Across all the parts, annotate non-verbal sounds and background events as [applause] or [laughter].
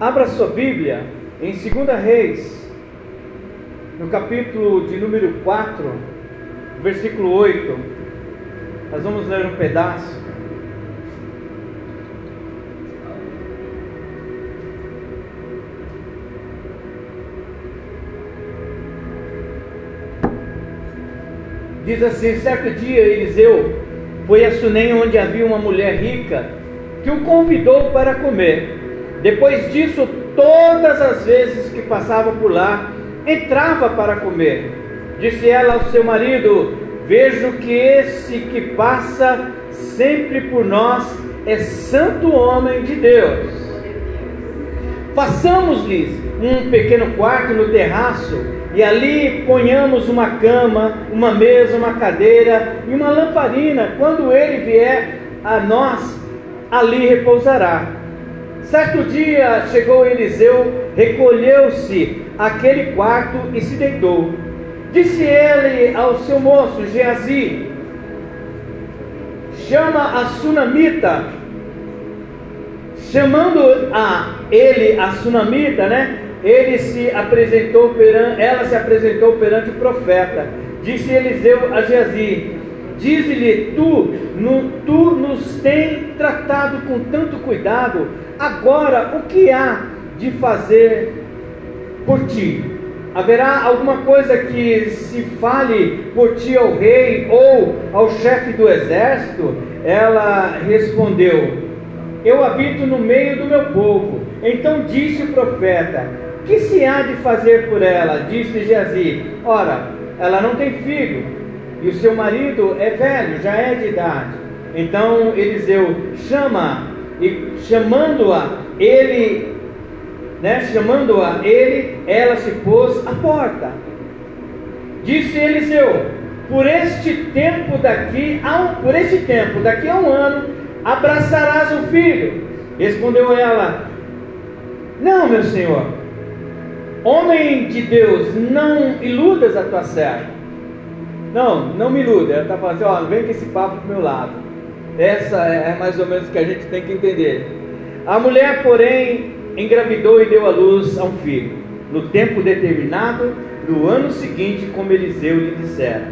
Abra sua Bíblia em 2 Reis, no capítulo de número 4, versículo 8. Nós vamos ler um pedaço. Diz assim: certo dia Eliseu foi a Sunem, onde havia uma mulher rica, que o convidou para comer. Depois disso, todas as vezes que passava por lá, entrava para comer. Disse ela ao seu marido: Vejo que esse que passa sempre por nós é santo homem de Deus. Façamos-lhes um pequeno quarto no terraço e ali ponhamos uma cama, uma mesa, uma cadeira e uma lamparina. Quando ele vier a nós, ali repousará. Certo dia chegou Eliseu, recolheu-se àquele quarto e se deitou. Disse ele ao seu moço Geazi: Chama a sunamita. Chamando a ele a sunamita, né? ele se apresentou perante, ela se apresentou perante o profeta. Disse Eliseu a Geazi: Diz-lhe, tu, no, tu nos tem tratado com tanto cuidado, agora o que há de fazer por ti? Haverá alguma coisa que se fale por ti ao rei ou ao chefe do exército? Ela respondeu: Eu habito no meio do meu povo. Então disse o profeta: que se há de fazer por ela? Disse Geazi: Ora, ela não tem filho, e o seu marido é velho, já é de idade. Então Eliseu chama, e chamando-a, ele, né, chamando-a, ele, ela se pôs à porta. Disse Eliseu: Por este tempo daqui, um, por este tempo, daqui a um ano, abraçarás o filho. Respondeu ela: Não, meu senhor Homem de Deus, não iludas a tua serva. Não, não me iluda. Ela está falando assim: ó, vem com esse papo pro meu lado. Essa é mais ou menos o que a gente tem que entender. A mulher, porém, engravidou e deu à luz a um filho, no tempo determinado, no ano seguinte, como Eliseu lhe dissera.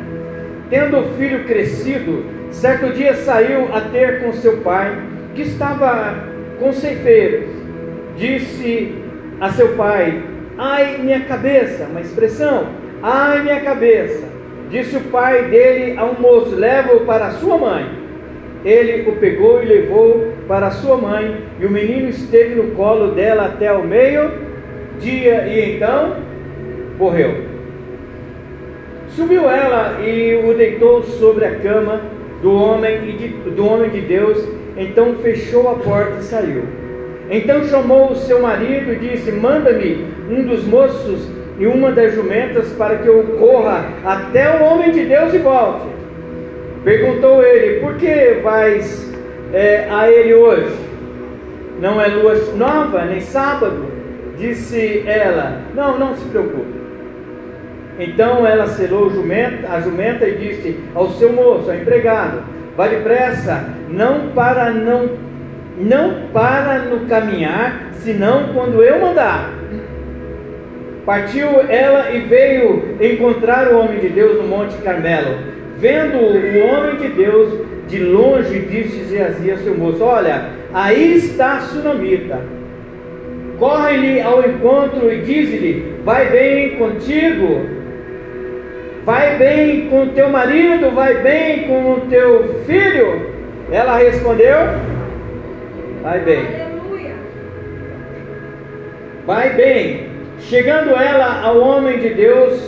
Tendo o filho crescido, certo dia saiu a ter com seu pai, que estava com ceifeiros. Disse a seu pai: Ai, minha cabeça, uma expressão, ai, minha cabeça. Disse o pai dele a um moço: leva-o para sua mãe. Ele o pegou e levou para sua mãe, e o menino esteve no colo dela até o meio-dia, e então morreu. Subiu ela e o deitou sobre a cama do homem, e de, do homem de Deus, então fechou a porta e saiu. Então chamou o seu marido e disse: Manda-me um dos moços e uma das jumentas para que eu corra até o homem de Deus e volte. Perguntou ele: Por que vais é, a ele hoje? Não é lua nova, nem sábado? Disse ela: Não, não se preocupe. Então ela selou a jumenta e disse ao seu moço, ao empregado: Vá depressa, não para não não para no caminhar, senão quando eu mandar. Partiu ela e veio encontrar o homem de Deus no Monte Carmelo. Vendo o homem de Deus de longe, disse Geazi a seu moço: Olha, aí está a sunamita. Corre-lhe ao encontro e diz-lhe: Vai bem contigo, vai bem com teu marido, vai bem com o teu filho. Ela respondeu: Vai bem. Vai bem. Chegando ela ao homem de Deus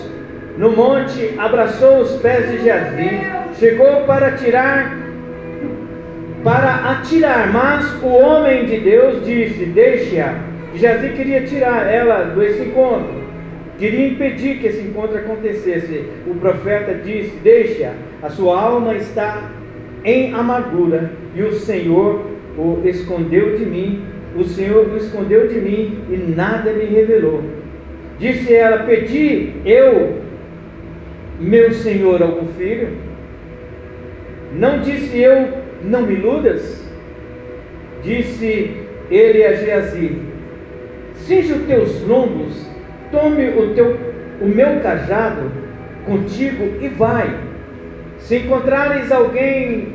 no monte, abraçou os pés de Geazi, chegou para tirar para atirar, mas o homem de Deus disse: Deixe-a. Geazi queria tirar ela desse encontro, queria impedir que esse encontro acontecesse. O profeta disse: Deixe-a, a sua alma está em amargura, e o Senhor o escondeu de mim. O Senhor o escondeu de mim e nada me revelou. Disse ela: Pedi eu, meu senhor, algum filho? Não disse eu, não me iludas? Disse ele a Geazi: cinge os teus lombos, tome o, teu, o meu cajado contigo e vai. Se encontrares alguém,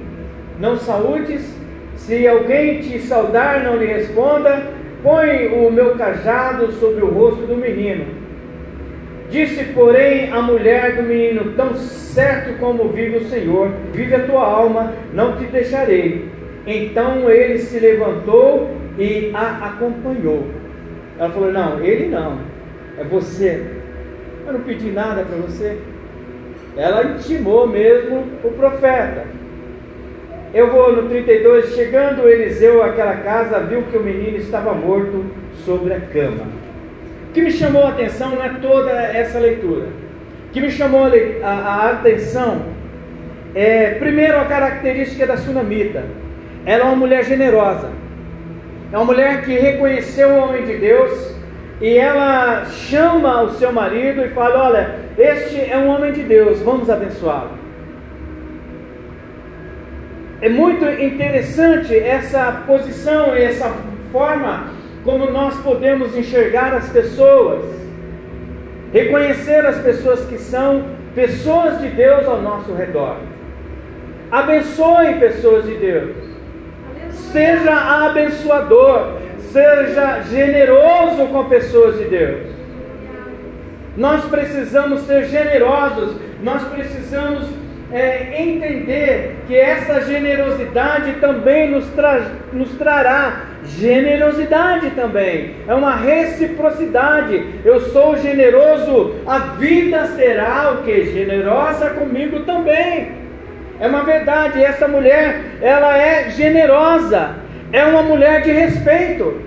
não saúdes, se alguém te saudar, não lhe responda, põe o meu cajado sobre o rosto do menino. Disse, porém, a mulher do menino: Tão certo como vive o Senhor, vive a tua alma, não te deixarei. Então ele se levantou e a acompanhou. Ela falou: Não, ele não, é você. Eu não pedi nada para você. Ela intimou mesmo o profeta. Eu vou no 32, chegando Eliseu àquela casa, viu que o menino estava morto sobre a cama. O que me chamou a atenção não é toda essa leitura. O que me chamou a, a, atenção é, primeiro, a característica da sunamita. Ela é uma mulher generosa. É uma mulher que reconheceu o homem de Deus e ela chama o seu marido e fala: Olha, este é um homem de Deus, vamos abençoá-lo. É muito interessante essa posição e essa forma como nós podemos enxergar as pessoas, reconhecer as pessoas que são pessoas de Deus ao nosso redor. Abençoe pessoas de Deus. Seja abençoador, seja generoso com pessoas de Deus. Nós precisamos ser generosos, nós precisamos é, entender que essa generosidade também nos, tra nos trará generosidade também, é uma reciprocidade. Eu sou generoso, a vida será o que? Generosa comigo também. É uma verdade, essa mulher, ela é generosa, é uma mulher de respeito.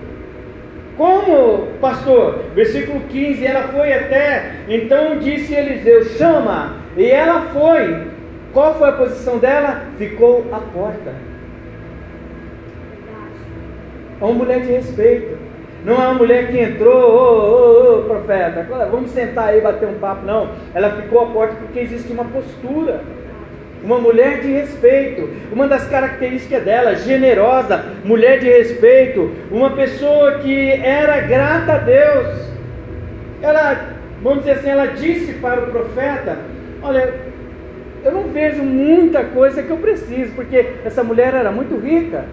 Como, pastor? Versículo 15: ela foi até, então disse Eliseu: chama, e ela foi. Qual foi a posição dela? Ficou à porta. É uma mulher de respeito. Não é uma mulher que entrou, ô, ô, ô, profeta, vamos sentar aí e bater um papo. Não. Ela ficou à porta porque existe uma postura uma mulher de respeito. Uma das características dela, generosa, mulher de respeito, uma pessoa que era grata a Deus. Ela, vamos dizer assim, ela disse para o profeta: Olha, eu não vejo muita coisa que eu preciso, porque essa mulher era muito rica.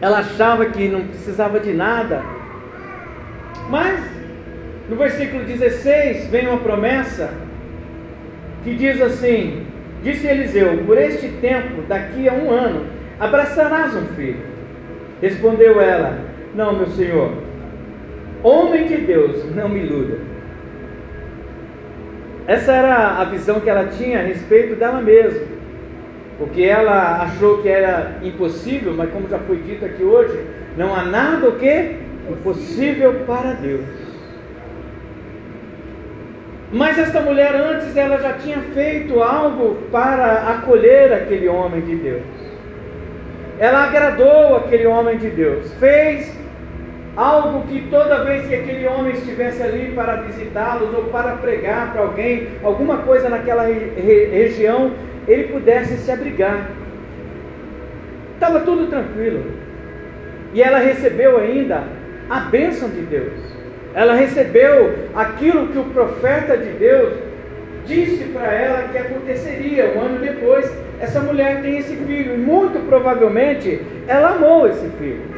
Ela achava que não precisava de nada. Mas no versículo 16 vem uma promessa que diz assim: Disse Eliseu: Por este tempo, daqui a um ano, abraçarás um filho. Respondeu ela: Não, meu senhor, homem de Deus, não me iluda. Essa era a visão que ela tinha a respeito dela mesma. Porque ela achou que era impossível, mas como já foi dito aqui hoje, não há nada o que impossível para Deus. Mas esta mulher antes ela já tinha feito algo para acolher aquele homem de Deus. Ela agradou aquele homem de Deus, fez algo que toda vez que aquele homem estivesse ali para visitá-los ou para pregar para alguém, alguma coisa naquela re região, ele pudesse se abrigar. Estava tudo tranquilo. E ela recebeu ainda a bênção de Deus. Ela recebeu aquilo que o profeta de Deus disse para ela que aconteceria um ano depois. Essa mulher tem esse filho e muito provavelmente ela amou esse filho.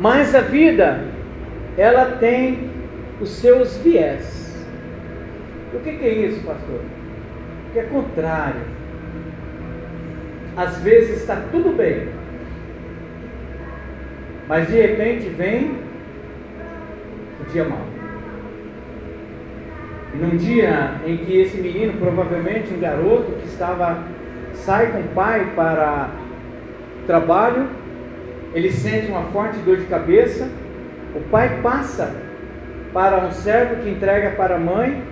Mas a vida, ela tem os seus viés. O que, é isso, pastor? Que é contrário. Às vezes está tudo bem, mas de repente vem dia mau. Num dia em que esse menino, provavelmente um garoto que estava sai com o pai para trabalho, ele sente uma forte dor de cabeça, o pai passa para um servo que entrega para a mãe,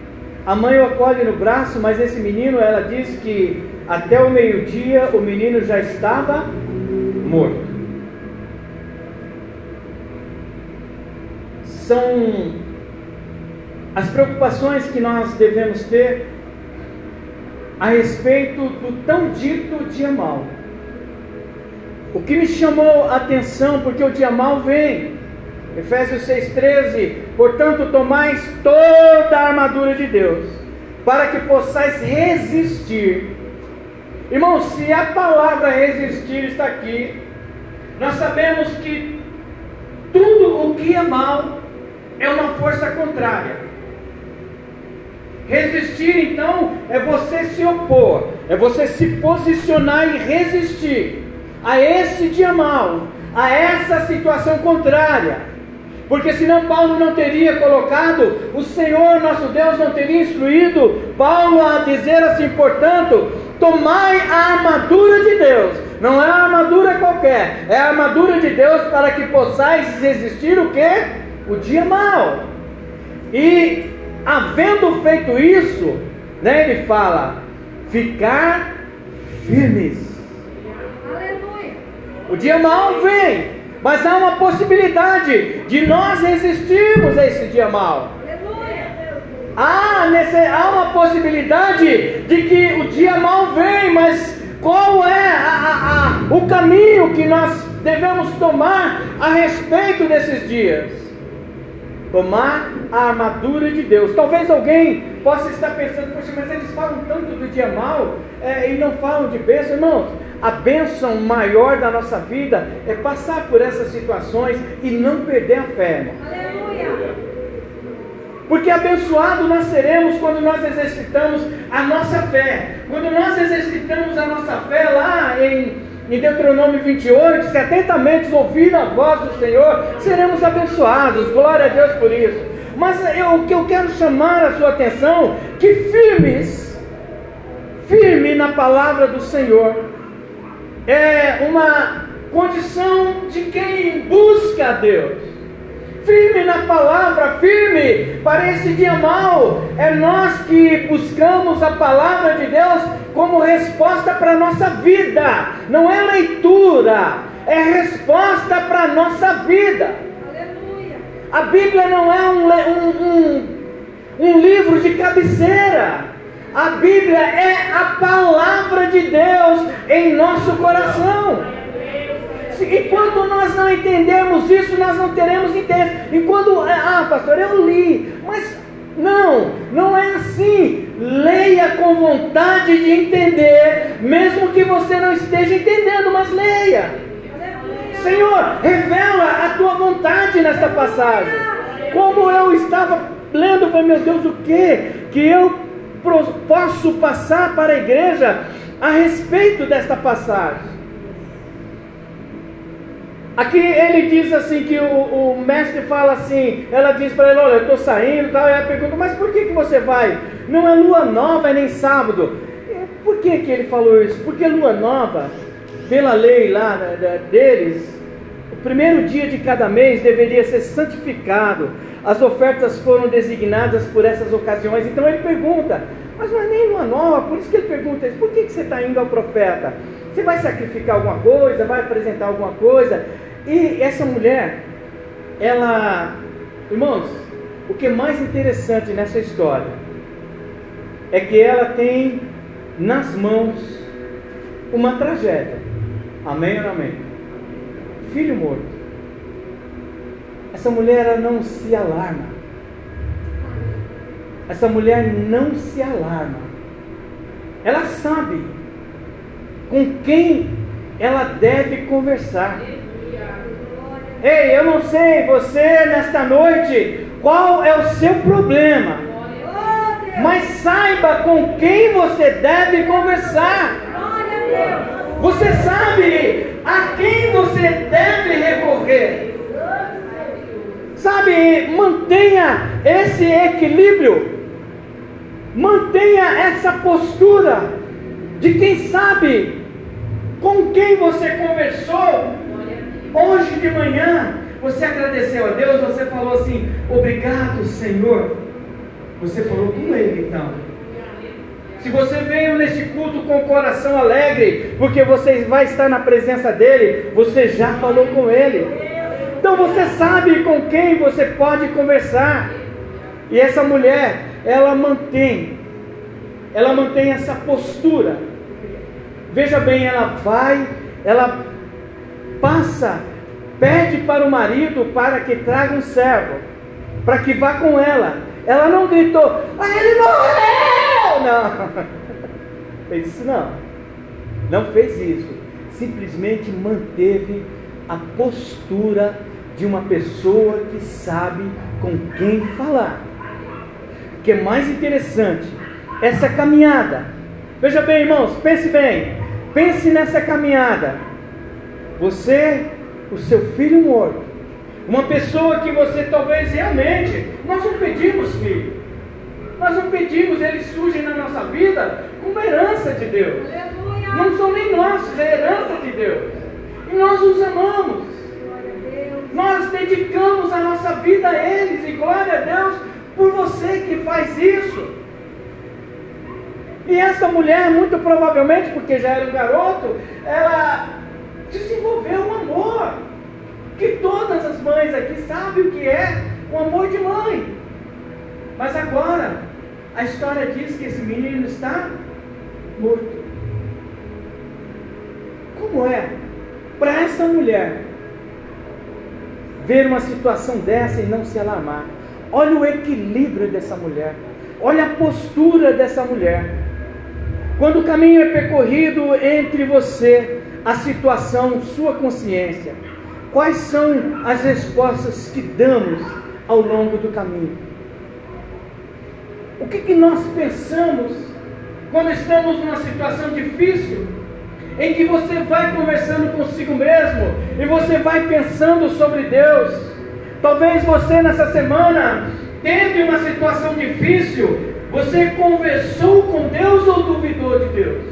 a mãe o acolhe no braço, mas esse menino, ela diz que até o meio-dia o menino já estava morto. são as preocupações que nós devemos ter a respeito do tão dito dia mal. O que me chamou a atenção, porque o dia mal vem. Efésios 6,13: Portanto, tomais toda a armadura de Deus, para que possais resistir. Irmãos, se a palavra resistir está aqui, nós sabemos que tudo o que é mal é uma força contrária. Resistir, então, é você se opor, é você se posicionar e resistir a esse dia mal, a essa situação contrária. Porque senão Paulo não teria colocado, o Senhor nosso Deus não teria instruído Paulo a dizer assim, portanto, tomai a armadura de Deus. Não é a armadura qualquer, é a armadura de Deus para que possais resistir o que? O dia mal. E havendo feito isso, né, ele fala, ficar firmes. O dia mal vem, mas há uma possibilidade de nós resistirmos a esse dia mal. Há, nesse, há uma possibilidade de que o dia mal vem, mas qual é a, a, a, o caminho que nós devemos tomar a respeito desses dias? Tomar a armadura de Deus. Talvez alguém possa estar pensando, poxa, mas eles falam tanto do dia mal é, e não falam de bênção, irmãos. A bênção maior da nossa vida é passar por essas situações e não perder a fé. Aleluia. Porque abençoado nós seremos quando nós exercitamos a nossa fé. Quando nós exercitamos a nossa fé lá em, em Deuteronômio 28, se atentamente ouvir a voz do Senhor, seremos abençoados. Glória a Deus por isso. Mas eu, o que eu quero chamar a sua atenção, que firmes, firme na palavra do Senhor, é uma condição de quem busca a Deus. Firme na palavra, firme para esse dia mal. É nós que buscamos a palavra de Deus como resposta para a nossa vida. Não é leitura, é resposta para a nossa vida. Aleluia. A Bíblia não é um, um, um, um livro de cabeceira. A Bíblia é a palavra de Deus em nosso coração. Enquanto nós não entendemos isso, nós não teremos entendimento. Enquanto, ah, pastor, eu li, mas não, não é assim. Leia com vontade de entender, mesmo que você não esteja entendendo, mas leia. Senhor, revela a tua vontade nesta passagem. Como eu estava lendo, falei, meu Deus, o que? Que eu posso passar para a igreja a respeito desta passagem. Aqui ele diz assim que o, o mestre fala assim, ela diz para ele, olha, eu estou saindo, tal, e ela pergunta, mas por que, que você vai? Não é lua nova, é nem sábado. Por que, que ele falou isso? Porque lua nova, pela lei lá deles, o primeiro dia de cada mês deveria ser santificado. As ofertas foram designadas por essas ocasiões. Então ele pergunta, mas não é nem lua nova, por isso que ele pergunta isso, por que, que você está indo ao profeta? Você vai sacrificar alguma coisa, vai apresentar alguma coisa? E essa mulher, ela, irmãos, o que é mais interessante nessa história é que ela tem nas mãos uma tragédia. Amém ou não amém? Filho morto. Essa mulher ela não se alarma. Essa mulher não se alarma. Ela sabe com quem ela deve conversar. Ei, eu não sei você nesta noite qual é o seu problema, mas saiba com quem você deve conversar. Você sabe a quem você deve recorrer. Sabe, mantenha esse equilíbrio, mantenha essa postura de quem sabe com quem você conversou hoje de manhã. Você agradeceu a Deus, você falou assim: Obrigado, Senhor. Você falou com Ele então. Se você veio neste culto com o coração alegre, porque você vai estar na presença dEle, você já falou com Ele. Então você sabe com quem você pode conversar. E essa mulher, ela mantém, ela mantém essa postura. Veja bem, ela vai, ela passa, pede para o marido para que traga um servo, para que vá com ela. Ela não gritou, ah, ele morreu! Não, [laughs] fez isso não. Não fez isso. Simplesmente manteve a postura de uma pessoa que sabe com quem falar. O que é mais interessante, essa caminhada. Veja bem, irmãos, pense bem. Pense nessa caminhada. Você, o seu filho morto, uma pessoa que você talvez realmente, nós não pedimos filho, nós não pedimos, eles surgem na nossa vida como herança de Deus. Não são nem nossos, é herança de Deus. E nós os amamos. Nós dedicamos a nossa vida a eles, e glória a Deus por você que faz isso. E essa mulher, muito provavelmente, porque já era um garoto, ela desenvolveu um amor. Que todas as mães aqui sabem o que é o amor de mãe. Mas agora, a história diz que esse menino está morto. Como é para essa mulher ver uma situação dessa e não se alarmar? Olha o equilíbrio dessa mulher. Olha a postura dessa mulher. Quando o caminho é percorrido entre você, a situação, sua consciência, quais são as respostas que damos ao longo do caminho? O que, que nós pensamos quando estamos numa situação difícil, em que você vai conversando consigo mesmo e você vai pensando sobre Deus? Talvez você nessa semana teve uma situação difícil você conversou com Deus ou duvidou de Deus?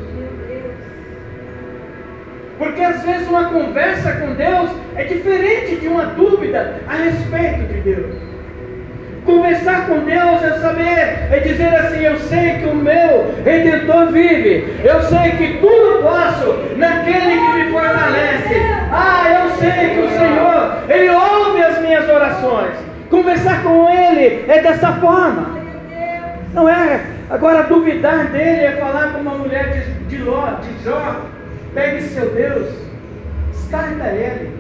Porque às vezes uma conversa com Deus é diferente de uma dúvida a respeito de Deus. Conversar com Deus é saber, é dizer assim: Eu sei que o meu redentor vive, eu sei que tudo posso naquele que me fortalece. Ah, eu sei que o Senhor, Ele ouve as minhas orações. Conversar com Ele é dessa forma. Não é. Agora, duvidar dele é falar com uma mulher de, de Ló, de Jó. Pegue seu Deus, estarta ele,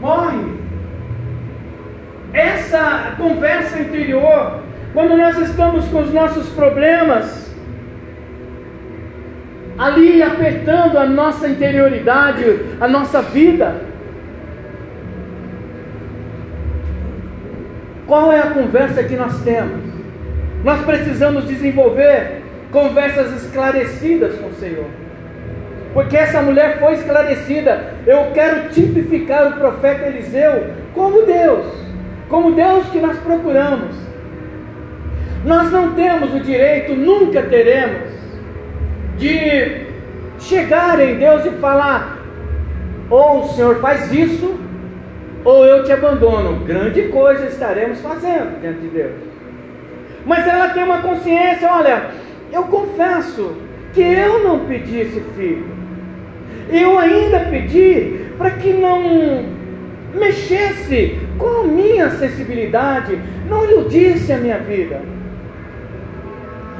morre. Essa conversa interior, quando nós estamos com os nossos problemas, ali apertando a nossa interioridade, a nossa vida, qual é a conversa que nós temos? Nós precisamos desenvolver conversas esclarecidas com o Senhor. Porque essa mulher foi esclarecida. Eu quero tipificar o profeta Eliseu como Deus, como Deus que nós procuramos. Nós não temos o direito, nunca teremos, de chegar em Deus e falar: ou o Senhor faz isso, ou eu te abandono. Grande coisa estaremos fazendo diante de Deus. Mas ela tem uma consciência: olha, eu confesso que eu não pedi esse filho. Eu ainda pedi para que não mexesse com a minha sensibilidade, não iludisse a minha vida.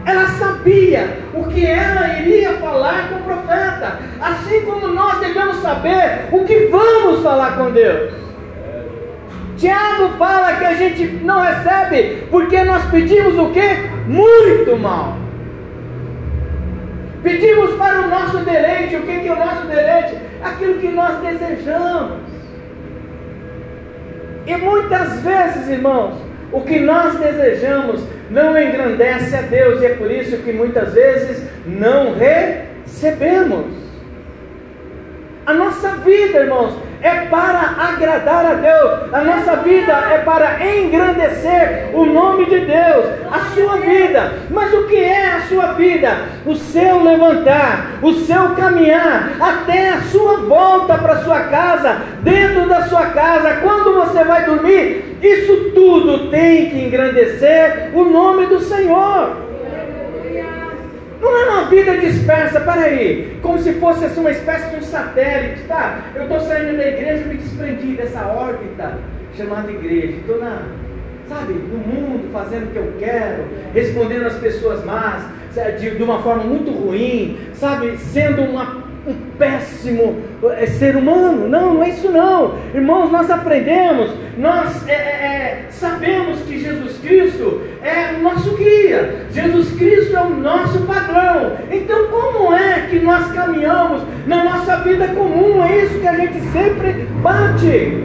Ela sabia o que ela iria falar com o profeta, assim como nós devemos saber o que vamos falar com Deus. Tiago fala que a gente não recebe porque nós pedimos o que? Muito mal. Pedimos para o nosso deleite. O que é o nosso deleite? Aquilo que nós desejamos. E muitas vezes, irmãos, o que nós desejamos não engrandece a Deus, e é por isso que muitas vezes não recebemos. A nossa vida, irmãos, é para agradar a Deus, a nossa vida é para engrandecer o nome de Deus, a sua vida. Mas o que é a sua vida? O seu levantar, o seu caminhar, até a sua volta para sua casa, dentro da sua casa, quando você vai dormir, isso tudo tem que engrandecer o nome do Senhor. Não é uma vida dispersa, peraí, como se fosse assim, uma espécie de um satélite, tá? Eu estou saindo da igreja e me desprendi dessa órbita chamada igreja. Estou na, sabe, no mundo, fazendo o que eu quero, respondendo às pessoas más, de, de uma forma muito ruim, sabe, sendo uma um péssimo é, ser humano. Não, não é isso não. Irmãos, nós aprendemos, nós é, é, é, sabemos que Jesus Cristo é o nosso guia. Jesus Cristo é o nosso padrão. Então, como é que nós caminhamos na nossa vida comum? É isso que a gente sempre bate.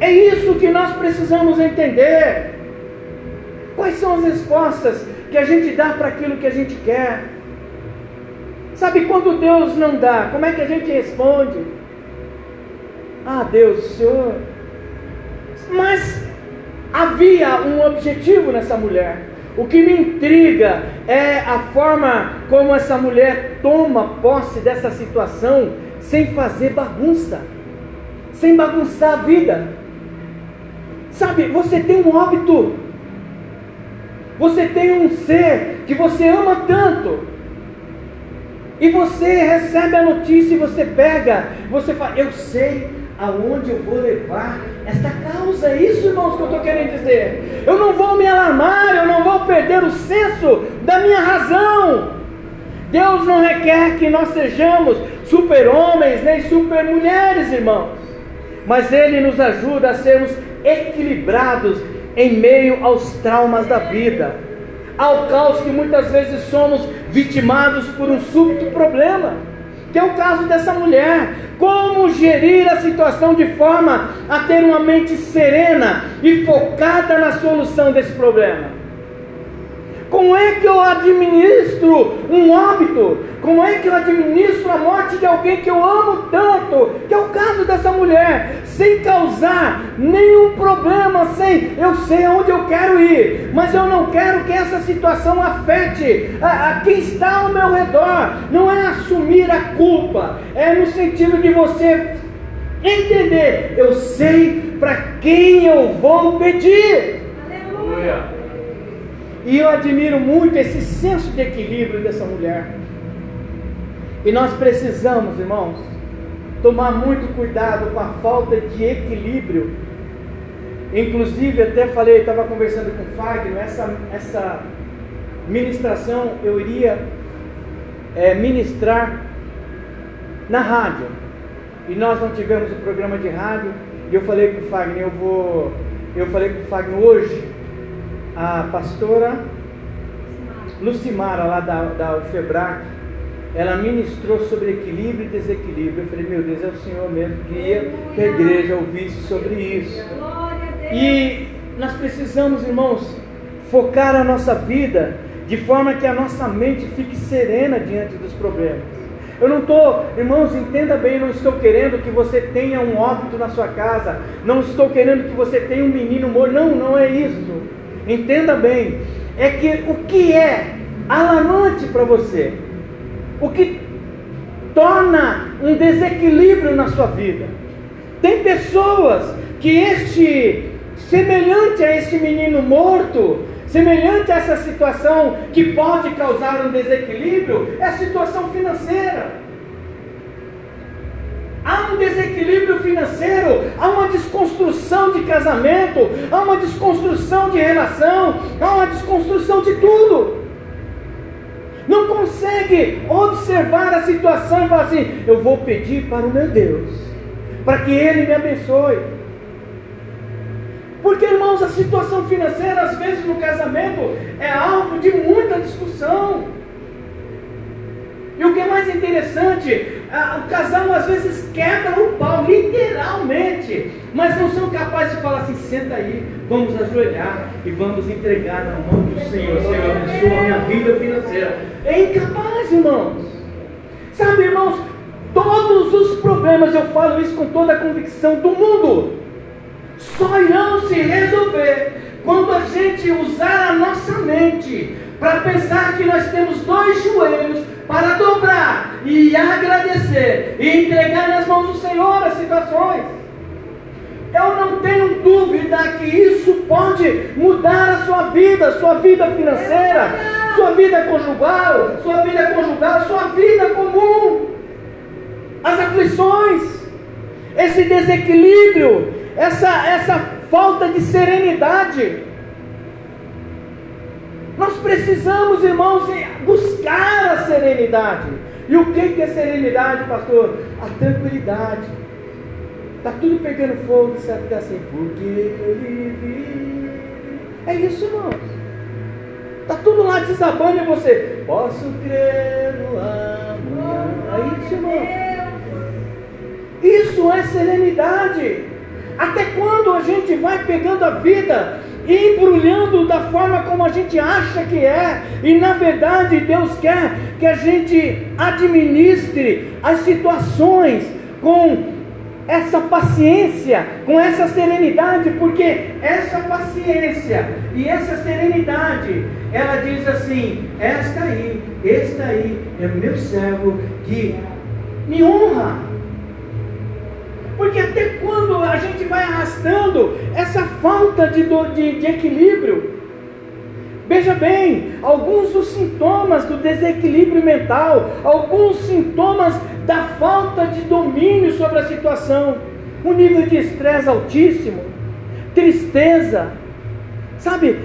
É isso que nós precisamos entender. Quais são as respostas que a gente dá para aquilo que a gente quer? Sabe quando Deus não dá, como é que a gente responde? Ah, Deus, Senhor. Mas havia um objetivo nessa mulher. O que me intriga é a forma como essa mulher toma posse dessa situação sem fazer bagunça, sem bagunçar a vida. Sabe, você tem um óbito, você tem um ser que você ama tanto, e você recebe a notícia e você pega, você fala, eu sei aonde eu vou levar esta causa. É isso, irmãos, que eu estou querendo dizer. Eu não vou me alarmar, eu não vou perder o senso da minha razão. Deus não requer que nós sejamos super-homens nem super-mulheres, irmãos. Mas Ele nos ajuda a sermos equilibrados em meio aos traumas da vida ao caos que muitas vezes somos vitimados por um súbito problema, que é o caso dessa mulher. Como gerir a situação de forma a ter uma mente serena e focada na solução desse problema? Como é que eu administro um óbito? Como é que eu administro a morte de alguém que eu amo tanto? Que é o caso dessa mulher, sem causar nenhum problema, sem eu sei aonde eu quero ir, mas eu não quero que essa situação afete a, a quem está ao meu redor. Não é assumir a culpa, é no sentido de você entender, eu sei para quem eu vou pedir. Aleluia. E eu admiro muito esse senso de equilíbrio dessa mulher. E nós precisamos, irmãos, tomar muito cuidado com a falta de equilíbrio. Inclusive, até falei, estava conversando com o Fagner, essa, essa ministração eu iria é, ministrar na rádio. E nós não tivemos o programa de rádio. E eu falei com o Fagner, eu vou. Eu falei com o Fagner hoje, a pastora Lucimara, lá da, da UFEBRAC, ela ministrou sobre equilíbrio e desequilíbrio. Eu falei, meu Deus, é o Senhor mesmo que ia que a igreja ouvisse sobre isso. E nós precisamos, irmãos, focar a nossa vida de forma que a nossa mente fique serena diante dos problemas. Eu não estou, irmãos, entenda bem, não estou querendo que você tenha um óbito na sua casa, não estou querendo que você tenha um menino morto, não, não é isso entenda bem, é que o que é alarmante para você, o que torna um desequilíbrio na sua vida. Tem pessoas que este, semelhante a este menino morto, semelhante a essa situação que pode causar um desequilíbrio, é a situação financeira há um desequilíbrio financeiro, há uma desconstrução de casamento, há uma desconstrução de relação, há uma desconstrução de tudo. Não consegue observar a situação e falar assim: eu vou pedir para o meu Deus, para que Ele me abençoe. Porque, irmãos, a situação financeira, às vezes no casamento, é alvo de muita discussão. E o que é mais interessante, o casal às vezes quebra o pau, literalmente, mas não são capazes de falar assim: senta aí, vamos ajoelhar e vamos entregar na mão do Senhor. Senhor, abençoa a minha vida financeira. É incapaz, irmãos. Sabe, irmãos, todos os problemas, eu falo isso com toda a convicção do mundo, só irão se resolver quando a gente usar a nossa mente para pensar que nós temos dois joelhos para dobrar e agradecer e entregar nas mãos do Senhor as situações. Eu não tenho dúvida que isso pode mudar a sua vida, sua vida financeira, sua vida conjugal, sua vida conjugal, sua vida comum. As aflições, esse desequilíbrio, essa, essa falta de serenidade nós precisamos, irmãos, buscar a serenidade. E o que é serenidade, pastor? A tranquilidade. Está tudo pegando fogo, sabe que é assim, porque ele vive. É isso, irmãos. Está tudo lá desabando em você. Posso crer no amor. É isso, irmão. Isso é serenidade. Até quando a gente vai pegando a vida e embrulhando da forma como a gente acha que é, e na verdade Deus quer que a gente administre as situações com essa paciência, com essa serenidade, porque essa paciência e essa serenidade, ela diz assim: esta aí, este aí é meu servo que me honra. Porque até quando a gente vai arrastando essa falta de, de, de equilíbrio, Veja bem, alguns dos sintomas do desequilíbrio mental, alguns sintomas da falta de domínio sobre a situação, um nível de estresse altíssimo, tristeza, sabe?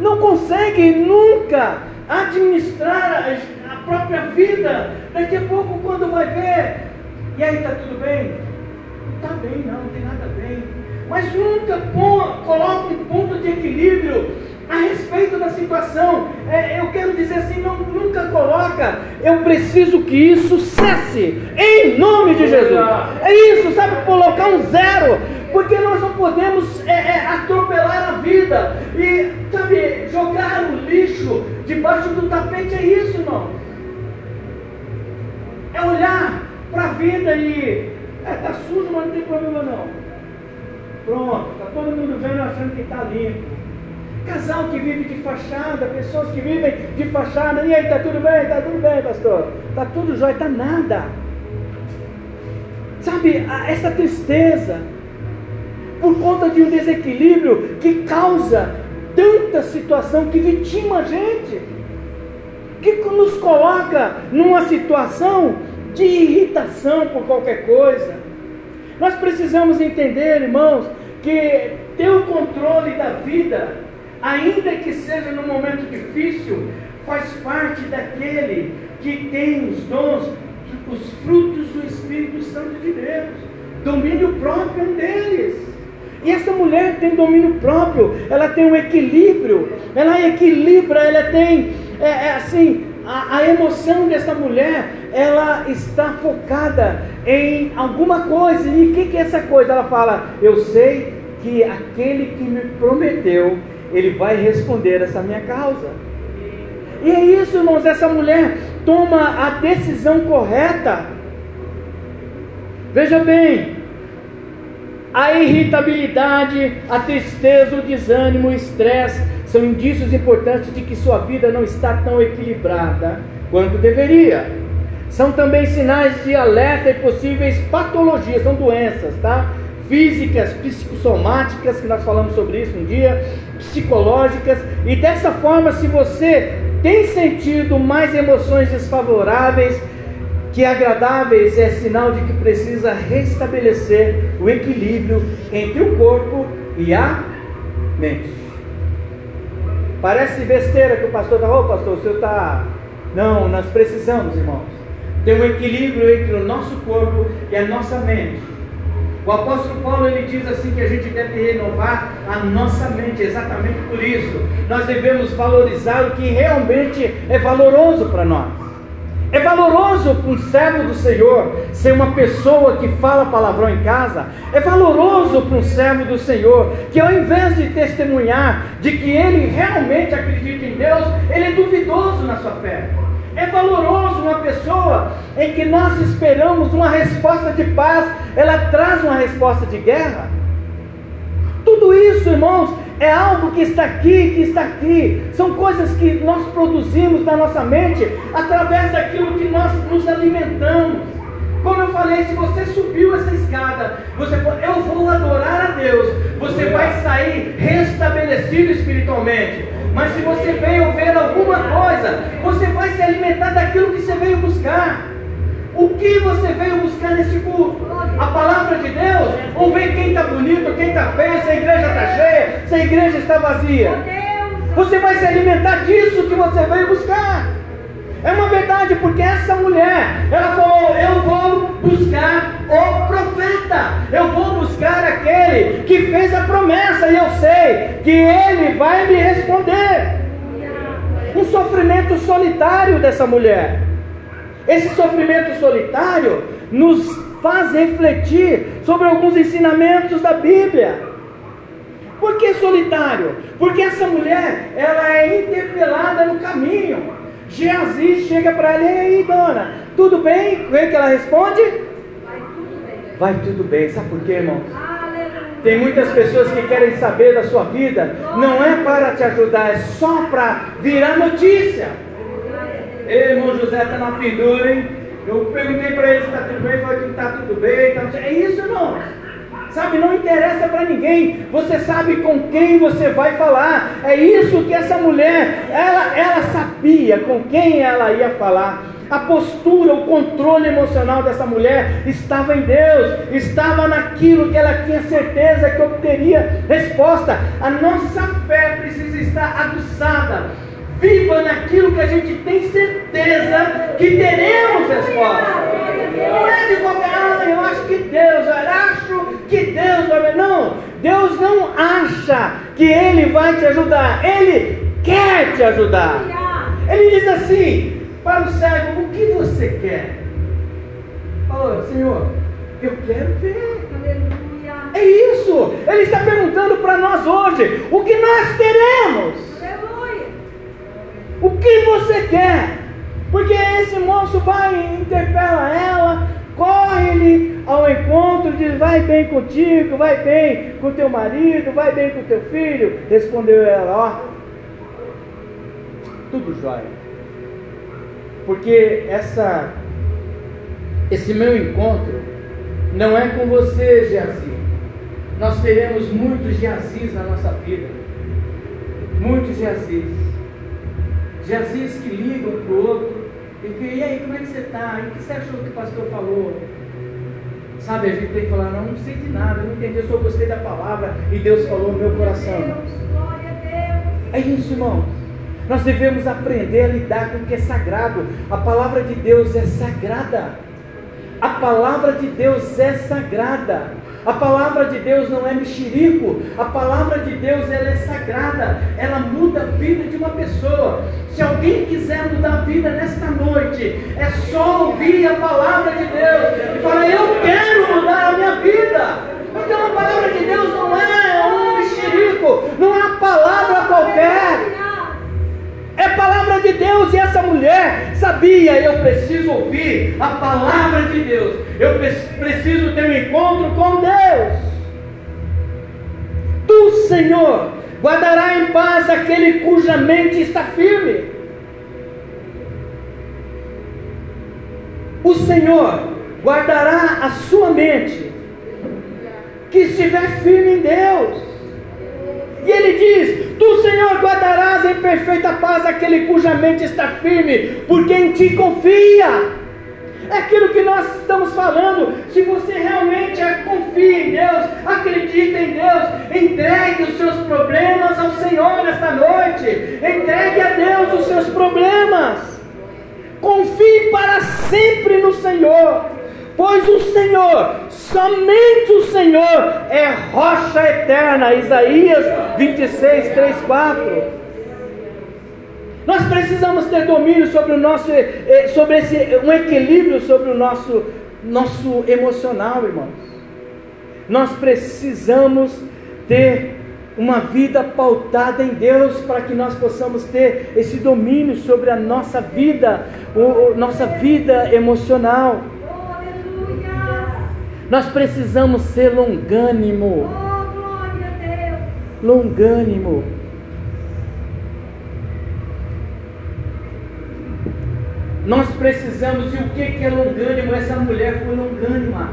Não consegue nunca administrar a própria vida. Daqui a pouco, quando vai ver, e aí, está tudo bem? Está bem, não, não tem nada bem. Mas nunca coloca um ponto de equilíbrio a respeito da situação. É, eu quero dizer assim, não, nunca coloca, eu preciso que isso cesse, em nome de Jesus. É isso, sabe, colocar um zero, porque nós não podemos é, é, atropelar a vida e, sabe, jogar o lixo debaixo do tapete, é isso, irmão. É olhar para a vida e, é, tá sujo, mas não tem problema não. Pronto, está todo mundo vendo achando que está limpo. Casal que vive de fachada, pessoas que vivem de fachada. E aí, está tudo bem? Está tudo bem, pastor? Está tudo jóia? Está nada. Sabe, essa tristeza, por conta de um desequilíbrio que causa tanta situação que vitima a gente, que nos coloca numa situação de irritação por qualquer coisa. Nós precisamos entender, irmãos, que ter o controle da vida ainda que seja num momento difícil, faz parte daquele que tem os dons, os frutos do Espírito Santo de Deus. Domínio próprio é um deles. E essa mulher tem domínio próprio, ela tem um equilíbrio, ela equilibra, ela tem, é, é assim, a, a, emoção dessa mulher, ela está focada em alguma coisa. E o que, que é essa coisa? Ela fala: Eu sei que aquele que me prometeu ele vai responder essa minha causa. E é isso, irmãos, essa mulher toma a decisão correta. Veja bem, a irritabilidade, a tristeza, o desânimo, o estresse são indícios importantes de que sua vida não está tão equilibrada quanto deveria. São também sinais de alerta e possíveis patologias, são doenças, tá? Físicas, psicossomáticas, que nós falamos sobre isso um dia, psicológicas, e dessa forma, se você tem sentido mais emoções desfavoráveis que agradáveis, é sinal de que precisa restabelecer o equilíbrio entre o corpo e a mente. Parece besteira que o pastor está, ô oh, pastor, o senhor está. Não, nós precisamos, irmãos, ter um equilíbrio entre o nosso corpo e a nossa mente. O apóstolo Paulo ele diz assim que a gente deve renovar a nossa mente, exatamente por isso. Nós devemos valorizar o que realmente é valoroso para nós. É valoroso para um servo do Senhor ser uma pessoa que fala palavrão em casa. É valoroso para um servo do Senhor que, ao invés de testemunhar de que ele realmente acredita em Deus, ele é duvidoso na sua fé. É valoroso uma pessoa em que nós esperamos uma resposta de paz, ela traz uma resposta de guerra. Tudo isso, irmãos, é algo que está aqui, que está aqui. São coisas que nós produzimos na nossa mente através daquilo que nós nos alimentamos. Como eu falei, se você subiu essa escada, você falou, eu vou adorar a Deus, você vai sair restabelecido espiritualmente. Mas se você veio ver alguma coisa, você vai se alimentar daquilo que você veio buscar. O que você veio buscar nesse culto? A palavra de Deus? Ou ver quem está bonito, quem está feio, se a igreja está cheia, se a igreja está vazia? Você vai se alimentar disso que você veio buscar. É uma verdade, porque essa mulher, ela falou: Eu vou buscar o profeta, eu vou buscar aquele que fez a promessa, e eu sei que ele vai me responder. Um sofrimento solitário dessa mulher. Esse sofrimento solitário nos faz refletir sobre alguns ensinamentos da Bíblia. Por que solitário? Porque essa mulher, ela é interpelada no caminho. Geazi chega para ela, e aí, dona, tudo bem? O que ela responde? Vai tudo bem. Vai tudo bem. Sabe por quê, irmão? Tem muitas pessoas que querem saber da sua vida, não é para te ajudar, é só para virar notícia. Ei, irmão José está na pendura, hein? Eu perguntei para ele se está tudo bem, falou que está tudo bem. Tá... É isso, irmão. Sabe, não interessa para ninguém. Você sabe com quem você vai falar. É isso que essa mulher, ela, ela sabia com quem ela ia falar. A postura, o controle emocional dessa mulher estava em Deus, estava naquilo que ela tinha certeza que obteria resposta. A nossa fé precisa estar aguçada, viva naquilo que a gente tem certeza que teremos resposta. Não é de qualquer, ah, eu acho que Deus, eu acho que Deus vai. Não, Deus não acha que Ele vai te ajudar, Ele quer te ajudar. Ele diz assim para o cego: O que você quer? Falou, Senhor, eu quero ver. É isso. Ele está perguntando para nós hoje: O que nós teremos? O que você quer? Porque esse moço vai, interpela ela, corre-lhe ao encontro, diz: Vai bem contigo, vai bem com teu marido, vai bem com teu filho. Respondeu ela: Ó, tudo jóia. Porque essa, esse meu encontro não é com você, Geazi. Nós teremos muitos Geazis na nossa vida. Muitos Geazis. Geazis que ligam para o outro e, que, e aí, como é que você está? E o que você achou que o pastor falou? Sabe, a gente tem que falar, não, não sei de nada, não entendi, eu só gostei da palavra e Deus falou no meu coração. É isso, irmãos. Nós devemos aprender a lidar com o que é sagrado. A palavra de Deus é sagrada. A palavra de Deus é sagrada. A palavra de Deus não é mexerico, a palavra de Deus ela é sagrada, ela muda a vida de uma pessoa. Se alguém quiser mudar a vida nesta noite, é só ouvir a palavra de Deus e falar: Eu quero mudar a minha vida. Então a palavra de Deus não é um mexerico, não é uma palavra qualquer. É palavra de Deus e essa mulher sabia, eu preciso ouvir a palavra de Deus. Eu preciso ter um encontro com Deus. Tu, Senhor, guardará em paz aquele cuja mente está firme. O Senhor guardará a sua mente que estiver firme em Deus. E ele diz: Senhor, guardarás em perfeita paz aquele cuja mente está firme, porque em ti confia. É aquilo que nós estamos falando. Se você realmente confia em Deus, acredita em Deus, entregue os seus problemas ao Senhor nesta noite. Entregue a Deus os seus problemas. Confie para sempre no Senhor. Pois o Senhor, somente o Senhor é rocha eterna. Isaías 26, 3, 4. Nós precisamos ter domínio sobre o nosso, eh, sobre esse, um equilíbrio sobre o nosso, nosso emocional, irmãos. Nós precisamos ter uma vida pautada em Deus para que nós possamos ter esse domínio sobre a nossa vida, o, nossa vida emocional. Nós precisamos ser longânimo. Oh, longânimo. Nós precisamos, e o que é longânimo? Essa mulher foi longânima.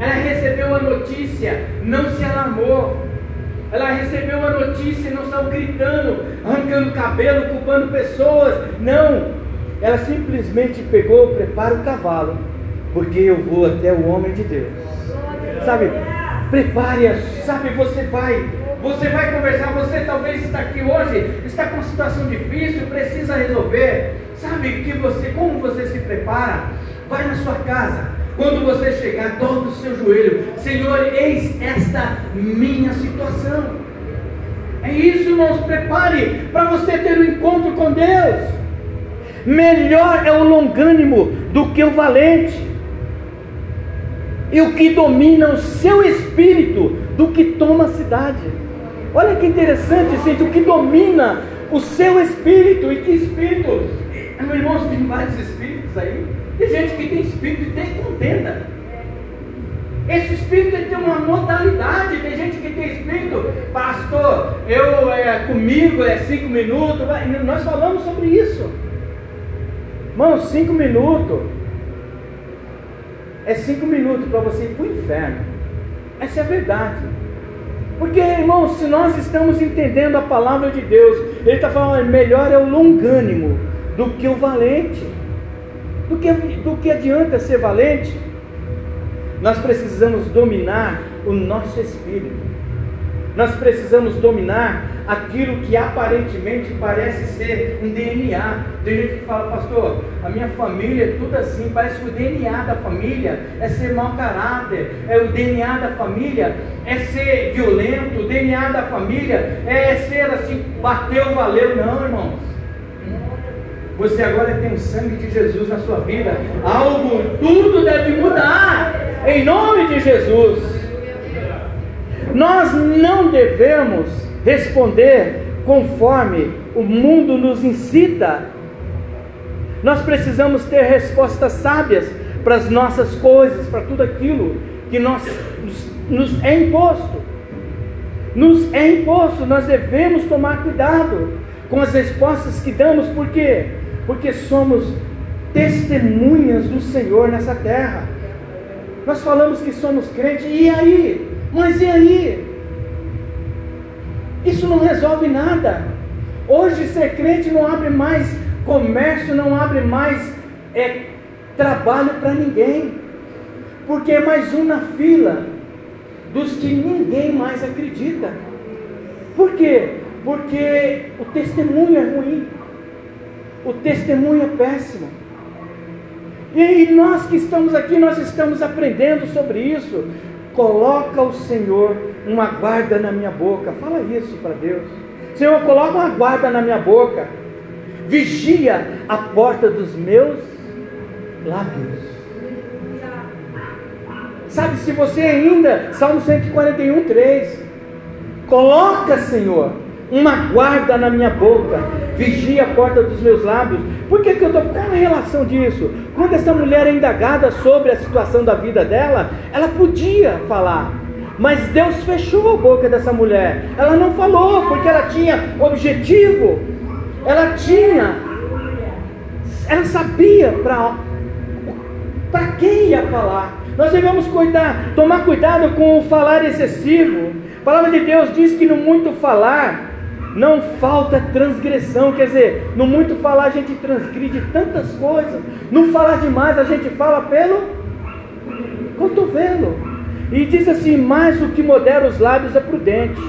Ela recebeu a notícia, não se alarmou. Ela recebeu a notícia e não saiu gritando, arrancando cabelo, culpando pessoas. Não. Ela simplesmente pegou, prepara o cavalo porque eu vou até o homem de Deus. Sabe, prepare, sabe, você vai Você vai conversar, você talvez está aqui hoje, está com uma situação difícil, precisa resolver. Sabe que você, como você se prepara? Vai na sua casa. Quando você chegar, dobra o seu joelho. Senhor, eis esta minha situação. É isso, irmãos. Prepare para você ter um encontro com Deus. Melhor é o longânimo do que o valente. E o que domina o seu espírito do que toma a cidade. Olha que interessante, gente, o que domina o seu espírito. E que espírito? Meu irmão, tem vários espíritos aí. Tem gente que tem espírito e tem contenda. Esse espírito tem uma modalidade. Tem gente que tem espírito, pastor, eu é, comigo é cinco minutos. Nós falamos sobre isso. Irmão, cinco minutos. É cinco minutos para você ir para o inferno. Essa é a verdade. Porque, irmãos, se nós estamos entendendo a palavra de Deus, Ele está falando, melhor é o longânimo do que o valente. Do que, do que adianta ser valente? Nós precisamos dominar o nosso espírito. Nós precisamos dominar aquilo que aparentemente parece ser um DNA. Tem gente que fala, pastor, a minha família é tudo assim, parece que o DNA da família é ser mau caráter, é o DNA da família é ser violento, o DNA da família é ser assim, bateu, valeu. Não, irmãos. Você agora tem o sangue de Jesus na sua vida. Algo, tudo deve mudar. Em nome de Jesus. Nós não devemos responder conforme o mundo nos incita. Nós precisamos ter respostas sábias para as nossas coisas, para tudo aquilo que nós, nos, nos é imposto. Nos é imposto, nós devemos tomar cuidado com as respostas que damos, por quê? Porque somos testemunhas do Senhor nessa terra. Nós falamos que somos crentes, e aí? Mas e aí? Isso não resolve nada. Hoje ser crente não abre mais comércio, não abre mais é, trabalho para ninguém. Porque é mais um na fila dos que ninguém mais acredita. Por quê? Porque o testemunho é ruim. O testemunho é péssimo. E nós que estamos aqui, nós estamos aprendendo sobre isso. Coloca o Senhor uma guarda na minha boca. Fala isso para Deus. Senhor, coloca uma guarda na minha boca. Vigia a porta dos meus lábios. Sabe, se você ainda, Salmo 141, 3. Coloca, Senhor, uma guarda na minha boca, vigia a porta dos meus lábios. Por que, que eu estou. Qual é a relação disso? Quando essa mulher é indagada sobre a situação da vida dela, ela podia falar, mas Deus fechou a boca dessa mulher. Ela não falou, porque ela tinha objetivo, ela tinha, ela sabia para quem ia falar. Nós devemos cuidar, tomar cuidado com o falar excessivo. A palavra de Deus diz que no muito falar não falta transgressão, quer dizer, no muito falar a gente transgride tantas coisas, no falar demais a gente fala pelo cotovelo. E diz assim: mais o que modera os lábios é prudente.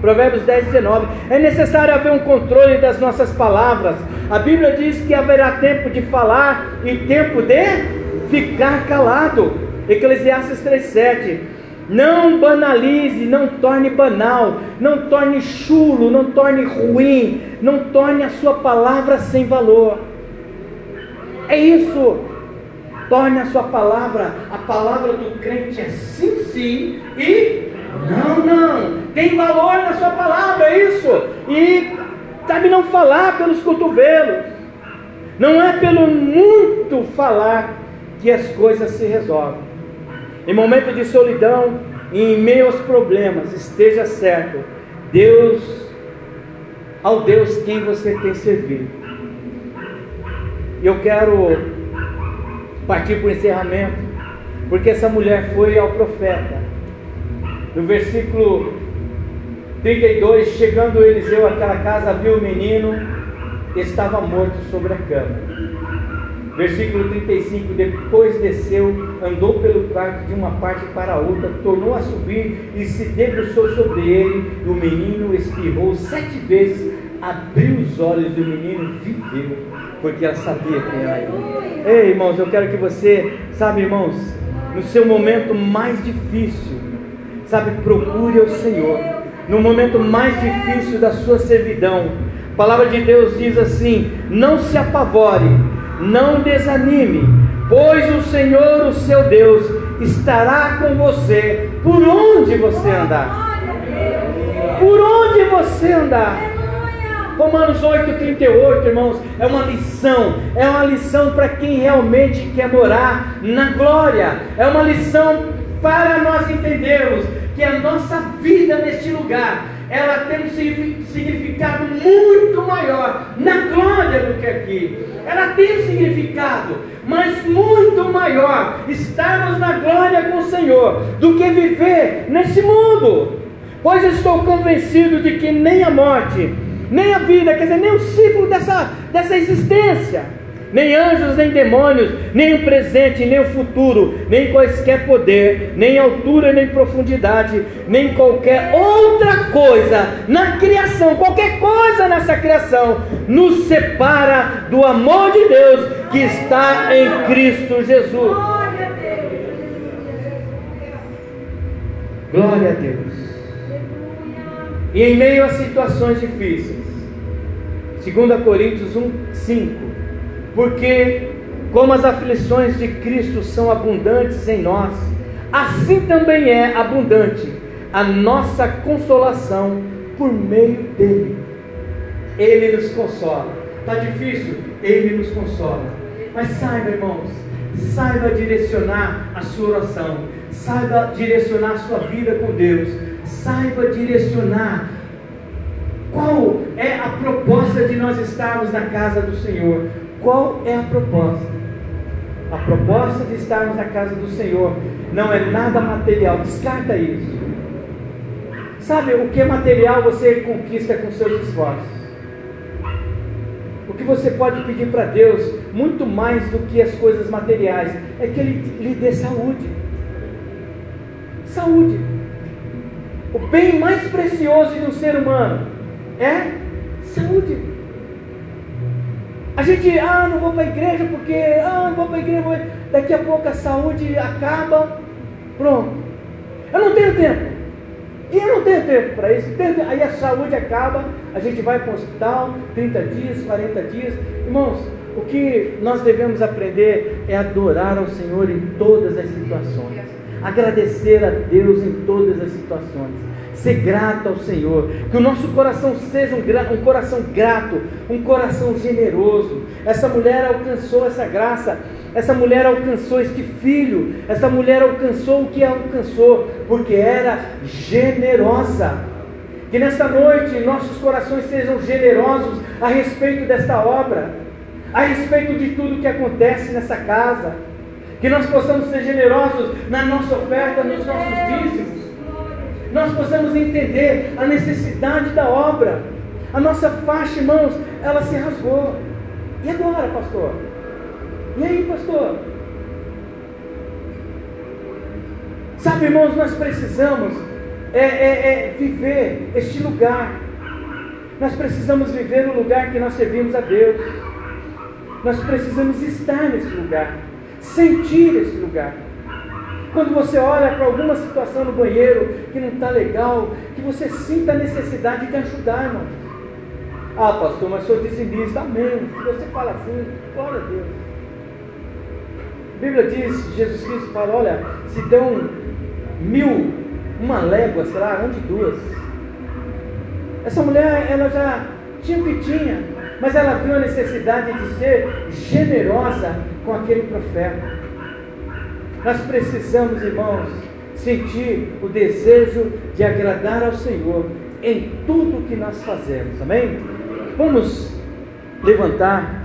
Provérbios 10, 19. É necessário haver um controle das nossas palavras. A Bíblia diz que haverá tempo de falar e tempo de ficar calado. Eclesiastes 3, 7. Não banalize, não torne banal, não torne chulo, não torne ruim, não torne a sua palavra sem valor. É isso. Torne a sua palavra, a palavra do crente é sim, sim e não, não. Tem valor na sua palavra, é isso. E sabe não falar pelos cotovelos. Não é pelo muito falar que as coisas se resolvem. Em momento de solidão, em meio aos problemas, esteja certo, Deus, ao Deus quem você tem servido. Eu quero partir para o encerramento, porque essa mulher foi ao profeta. No versículo 32, chegando Eliseu àquela casa, viu o menino, estava morto sobre a cama. Versículo 35: Depois desceu, andou pelo quarto de uma parte para a outra, tornou a subir e se debruçou sobre ele. O menino espirrou sete vezes, abriu os olhos e o menino viveu, porque ela sabia quem era ele. Ei, irmãos, eu quero que você, sabe, irmãos, no seu momento mais difícil, sabe, procure o Senhor. No momento mais difícil da sua servidão, a palavra de Deus diz assim: não se apavore não desanime, pois o Senhor, o seu Deus, estará com você por onde você andar. Por onde você andar. Romanos 8,38, irmãos, é uma lição, é uma lição para quem realmente quer morar na glória, é uma lição para nós entendermos que a nossa vida neste lugar ela tem um significado muito maior na glória do que aqui. Ela tem um significado, mas muito maior estarmos na glória com o Senhor do que viver nesse mundo. Pois estou convencido de que nem a morte, nem a vida, quer dizer, nem o ciclo dessa, dessa existência nem anjos, nem demônios, nem o presente, nem o futuro, nem quaisquer poder, nem altura, nem profundidade, nem qualquer outra coisa na criação, qualquer coisa nessa criação, nos separa do amor de Deus que está em Cristo Jesus. Glória a Deus. E em meio a situações difíceis, 2 Coríntios 1, 5 porque como as aflições de Cristo são abundantes em nós, assim também é abundante a nossa consolação por meio dele. Ele nos consola. Está difícil? Ele nos consola. Mas saiba, irmãos, saiba direcionar a sua oração, saiba direcionar a sua vida com Deus, saiba direcionar qual é a proposta de nós estarmos na casa do Senhor. Qual é a proposta? A proposta de estarmos na casa do Senhor não é nada material, descarta isso. Sabe, o que é material você conquista com seus esforços. O que você pode pedir para Deus, muito mais do que as coisas materiais, é que Ele lhe dê saúde. Saúde. O bem mais precioso de um ser humano é saúde. A gente, ah, não vou para a igreja porque, ah, não vou para a igreja, daqui a pouco a saúde acaba, pronto. Eu não tenho tempo. E eu não tenho tempo para isso. Aí a saúde acaba, a gente vai para o hospital, 30 dias, 40 dias. Irmãos, o que nós devemos aprender é adorar ao Senhor em todas as situações, agradecer a Deus em todas as situações ser grato ao Senhor, que o nosso coração seja um, um, coração grato, um coração generoso. Essa mulher alcançou essa graça, essa mulher alcançou este filho, essa mulher alcançou o que alcançou, porque era generosa. Que nesta noite nossos corações sejam generosos a respeito desta obra, a respeito de tudo que acontece nessa casa. Que nós possamos ser generosos na nossa oferta, nos nossos dízimos nós possamos entender a necessidade da obra. A nossa faixa, irmãos, ela se rasgou. E agora, pastor? E aí, pastor? Sabe, irmãos, nós precisamos é, é, é viver este lugar. Nós precisamos viver no lugar que nós servimos a Deus. Nós precisamos estar nesse lugar, sentir esse lugar. Quando você olha para alguma situação no banheiro que não está legal, que você sinta a necessidade de ajudar, irmão. Ah, pastor, mas sou dizimista. Amém. Se você fala assim, glória a Deus. A Bíblia diz, Jesus Cristo fala, olha, se dão mil, uma légua, sei lá, onde duas. Essa mulher, ela já tinha o que tinha, mas ela viu a necessidade de ser generosa com aquele profeta. Nós precisamos, irmãos, sentir o desejo de agradar ao Senhor em tudo que nós fazemos, amém? Vamos levantar